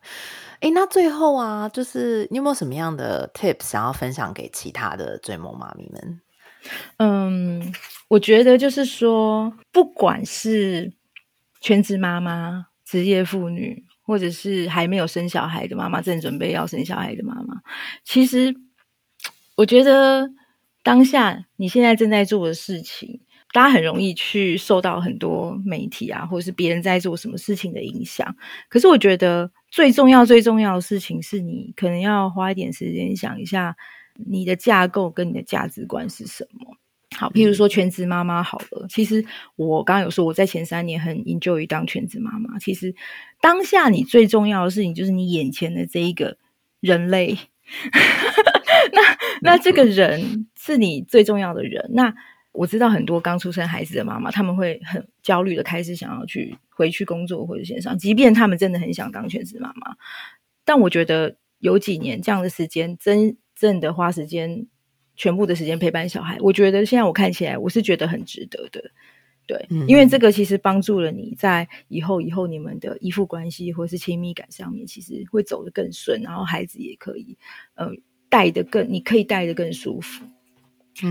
Speaker 1: 哎，那最后啊，就是你有没有什么样的 tips 想要分享给其他的追梦妈咪们？
Speaker 2: 嗯，我觉得就是说，不管是全职妈妈、职业妇女，或者是还没有生小孩的妈妈，正准备要生小孩的妈妈，其实我觉得当下你现在正在做的事情，大家很容易去受到很多媒体啊，或者是别人在做什么事情的影响。可是我觉得最重要、最重要的事情是你可能要花一点时间想一下。你的架构跟你的价值观是什么？好，譬如说全职妈妈好了。其实我刚刚有说，我在前三年很 enjoy 当全职妈妈。其实当下你最重要的事情就是你眼前的这一个人类。那那这个人是你最重要的人。那我知道很多刚出生孩子的妈妈，他们会很焦虑的开始想要去回去工作或者线上，即便他们真的很想当全职妈妈。但我觉得有几年这样的时间真。正的花时间，全部的时间陪伴小孩，我觉得现在我看起来，我是觉得很值得的，对，因为这个其实帮助了你在以后以后你们的依附关系或是亲密感上面，其实会走得更顺，然后孩子也可以，呃，带的更，你可以带的更舒服，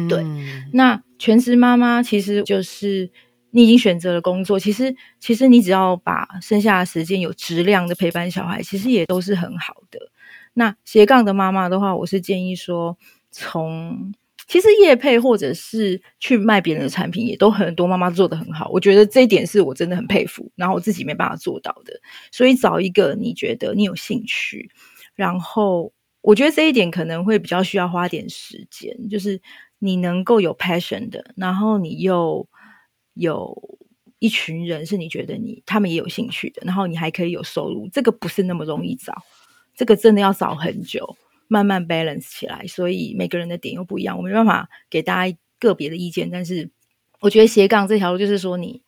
Speaker 2: 对。那全职妈妈其实就是你已经选择了工作，其实其实你只要把剩下的时间有质量的陪伴小孩，其实也都是很好的。那斜杠的妈妈的话，我是建议说，从其实业配或者是去卖别人的产品，也都很多妈妈做的很好。我觉得这一点是我真的很佩服，然后我自己没办法做到的。所以找一个你觉得你有兴趣，然后我觉得这一点可能会比较需要花点时间，就是你能够有 passion 的，然后你又有一群人是你觉得你他们也有兴趣的，然后你还可以有收入，这个不是那么容易找。这个真的要找很久，慢慢 balance 起来，所以每个人的点又不一样，我没办法给大家个别的意见。但是我觉得斜杠这条路就是说，你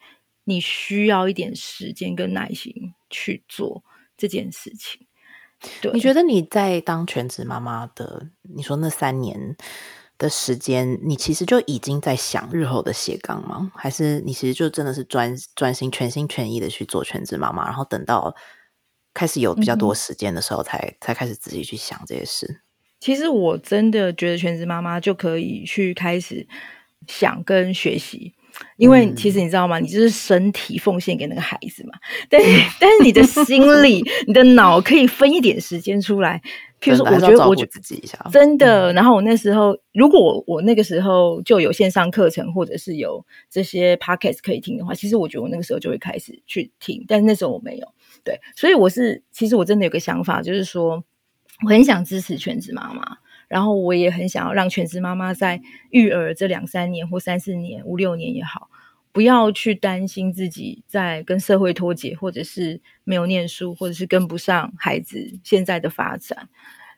Speaker 2: 你需要一点时间跟耐心去做这件事情。对，
Speaker 1: 你觉得你在当全职妈妈的，你说那三年的时间，你其实就已经在想日后的斜杠吗？还是你其实就真的是专专心全心全意的去做全职妈妈，然后等到？开始有比较多时间的时候，才才开始自己去想这些事。
Speaker 2: 其实我真的觉得全职妈妈就可以去开始想跟学习，因为其实你知道吗？你就是身体奉献给那个孩子嘛，但是但是你的心里、你的脑可以分一点时间出来。譬如说，我觉得我
Speaker 1: 自己一下
Speaker 2: 真的。然后我那时候，如果我我那个时候就有线上课程，或者是有这些 podcast 可以听的话，其实我觉得我那个时候就会开始去听。但是那时候我没有。对，所以我是其实我真的有个想法，就是说我很想支持全职妈妈，然后我也很想要让全职妈妈在育儿这两三年或三四年、五六年也好，不要去担心自己在跟社会脱节，或者是没有念书，或者是跟不上孩子现在的发展。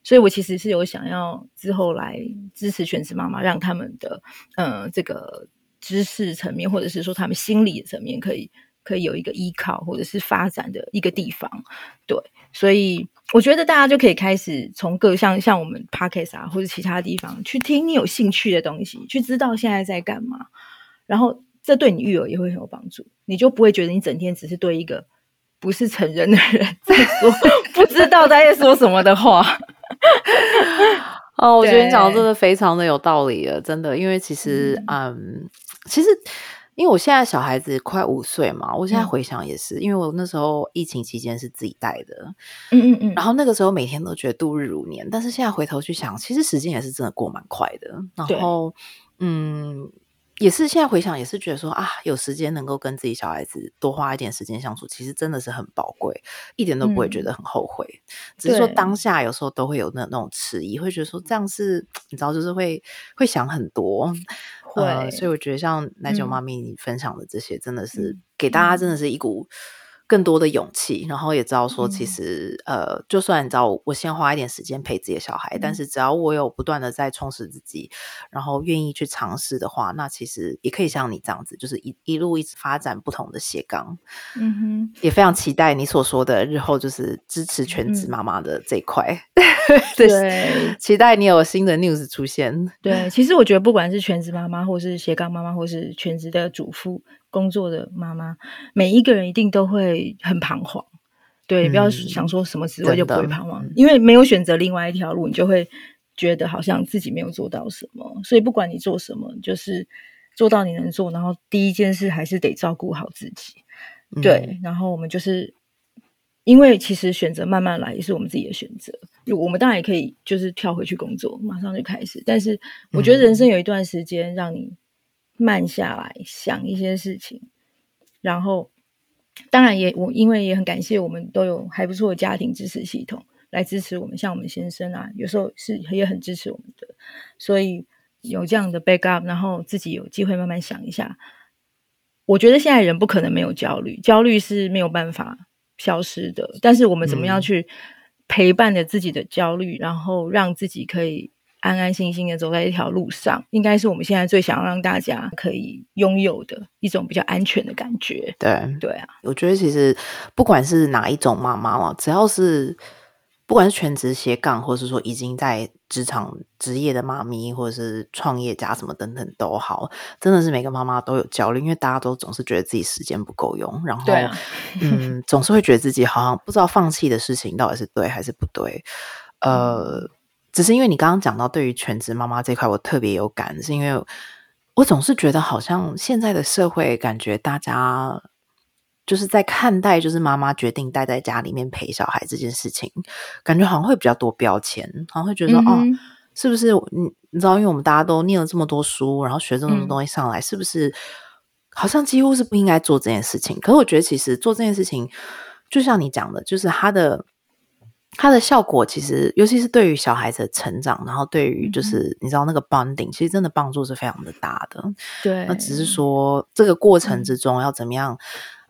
Speaker 2: 所以我其实是有想要之后来支持全职妈妈，让他们的嗯这个知识层面，或者是说他们心理层面可以。可以有一个依靠或者是发展的一个地方，对，所以我觉得大家就可以开始从各项像我们 podcast 啊或者其他地方去听你有兴趣的东西，去知道现在在干嘛，然后这对你育儿也会很有帮助，你就不会觉得你整天只是对一个不是成人的人在说 不知道在说什么的话。
Speaker 1: 哦，我觉得你讲的真的非常的有道理了，真的，因为其实，嗯，其实。因为我现在小孩子快五岁嘛，我现在回想也是，因为我那时候疫情期间是自己带的，嗯嗯嗯，然后那个时候每天都觉得度日如年，但是现在回头去想，其实时间也是真的过蛮快的。然后，嗯，也是现在回想也是觉得说啊，有时间能够跟自己小孩子多花一点时间相处，其实真的是很宝贵，一点都不会觉得很后悔。只是说当下有时候都会有那那种迟疑，会觉得说这样是，你知道，就是会会想很多。
Speaker 2: 对，
Speaker 1: 所以我觉得像奶酒妈咪你分享的这些，真的是给大家真的是一股更多的勇气，然后也知道说，其
Speaker 2: 嗯
Speaker 1: 实、呃，就算你知道我先花一点时间陪自己的小孩，但
Speaker 2: 嗯
Speaker 1: 是只要我有不断的在充实自己，然后愿意去尝试的话，那其实也可以像你这样子，就是一一路一直发展不同的斜杠。
Speaker 2: 嗯哼，
Speaker 1: 也非常期待你所说的日后就是支持全职
Speaker 2: 嗯
Speaker 1: 妈妈的这一块。
Speaker 2: 对
Speaker 1: 期待你有新的 news 出现。
Speaker 2: 对，其实我觉得不管是全职妈妈，或是斜杠妈妈，或是全职的主妇工作的妈妈，每一个人一定都会很彷徨。对，不要
Speaker 1: 嗯
Speaker 2: 想说什么职位就不会彷徨
Speaker 1: 嗯，
Speaker 2: 因为没有选择另外一条路，你就会觉得好像自己没有做到什么。所以不管你做什么，就是做到你能做，然后第一件事还是得照顾好自己。
Speaker 1: 嗯
Speaker 2: 对，然后我们就是因为其实选择慢慢来也是我们自己的选择，我们当然也可以就是跳回去工作，马上就开始。但是我觉得人生有一段时间让你慢下来想一些事情，然后当然也我因为也很感谢我们都有还不错的家庭支持系统来支持我们，像我们先生啊，有时候是也很支持我们的，所以有这样的 backup，然后自己有机会慢慢想一下。我觉得现在人不可能没有焦虑，焦虑是没有办法消失的。但是我们怎么样
Speaker 1: 嗯
Speaker 2: 去陪伴着自己的焦虑，然后让自己可以安安心心的走在一条路上，应该是我们现在最想要让大家可以拥有的一种比较安全的感觉。
Speaker 1: 对，
Speaker 2: 对啊，
Speaker 1: 我觉得其实不管是哪一种妈妈嘛，只要是不管是全职斜杠，或是说已经在职场职业的妈咪，或者是创业家什么等等都好，真的是每个妈妈都有焦虑，因为大家都总是觉得自己时间不够用，然后
Speaker 2: 啊
Speaker 1: 嗯，总是会觉得自己好像不知道放弃的事情到底是对还是不对，
Speaker 2: 嗯
Speaker 1: 呃。只是因为你刚刚讲到对于全职妈妈这块，我特别有感，是因为我总是觉得好像现在的社会，感觉大家就是在看待就是妈妈决定待在家里面陪小孩这件事情，感觉好像会比较多标签，好像会觉得说、哦是不是你你知道，因为我们大家都念了这么多书，然后学这么多
Speaker 2: 嗯
Speaker 1: 东西上来，是不是好像几乎是不应该做这件事情？可是我觉得其实做这件事情，就像你讲的，就是他的。它的效果其实，尤其是对于小孩子的成长，然后对于就
Speaker 2: 嗯
Speaker 1: 是、你知道那个 bonding，其实真的帮助是非常的大的。
Speaker 2: 对，
Speaker 1: 那只是说这个过程
Speaker 2: 嗯
Speaker 1: 之中要怎么样，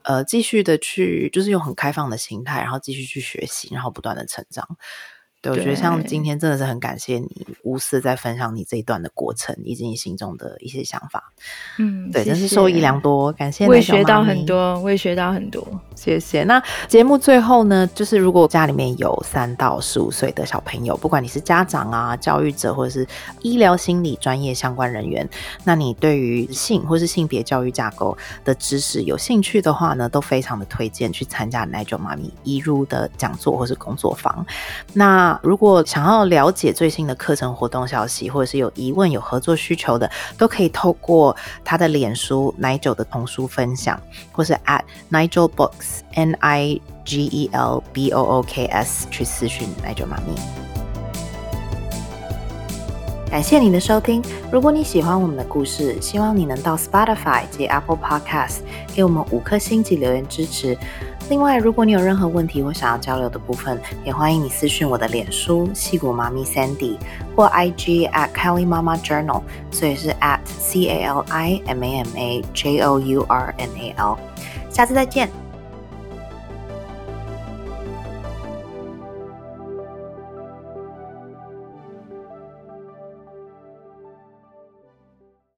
Speaker 1: 呃，继续的去，就是用很开放的心态，然后继续去学习，然后不断的成长。对，我觉得像今天真的是很感谢你无私地在分享你这一段的过程，以及你心中的一些想法。
Speaker 2: 嗯，
Speaker 1: 对，
Speaker 2: 谢
Speaker 1: 真是受益良多，感谢
Speaker 2: 我也
Speaker 1: 奶小
Speaker 2: 学到很多，我也学到很多。
Speaker 1: 谢谢。那节目最后呢，就是如果家里面有三到十五岁的小朋友，不管你是家长啊、教育者，或者是医疗心理专业相关人员，那你对于性或是性别教育架构的知识有兴趣的话呢，都非常的推荐去参加奶酒妈咪一入的讲座或是工作坊。那如果想要了解最新的课程活动消息，或者是有疑问、有合作需求的，都可以透过他的脸书奶酒的童书分享，或是 at Nigel Books N I G E L B O O K S 去私讯奶酒妈咪。感谢你的收听。如果你喜欢我们的故事，希望你能到 Spotify 及 Apple Podcast 给我们五颗星及留言支持。另外，如果你有任何问题或想要交流的部分，也欢迎你私讯我的脸书戏骨妈咪 Sandy 或 IG at Kelly Mama Journal，所以是 at C A L I M A M A J O U R N A L。下次再见。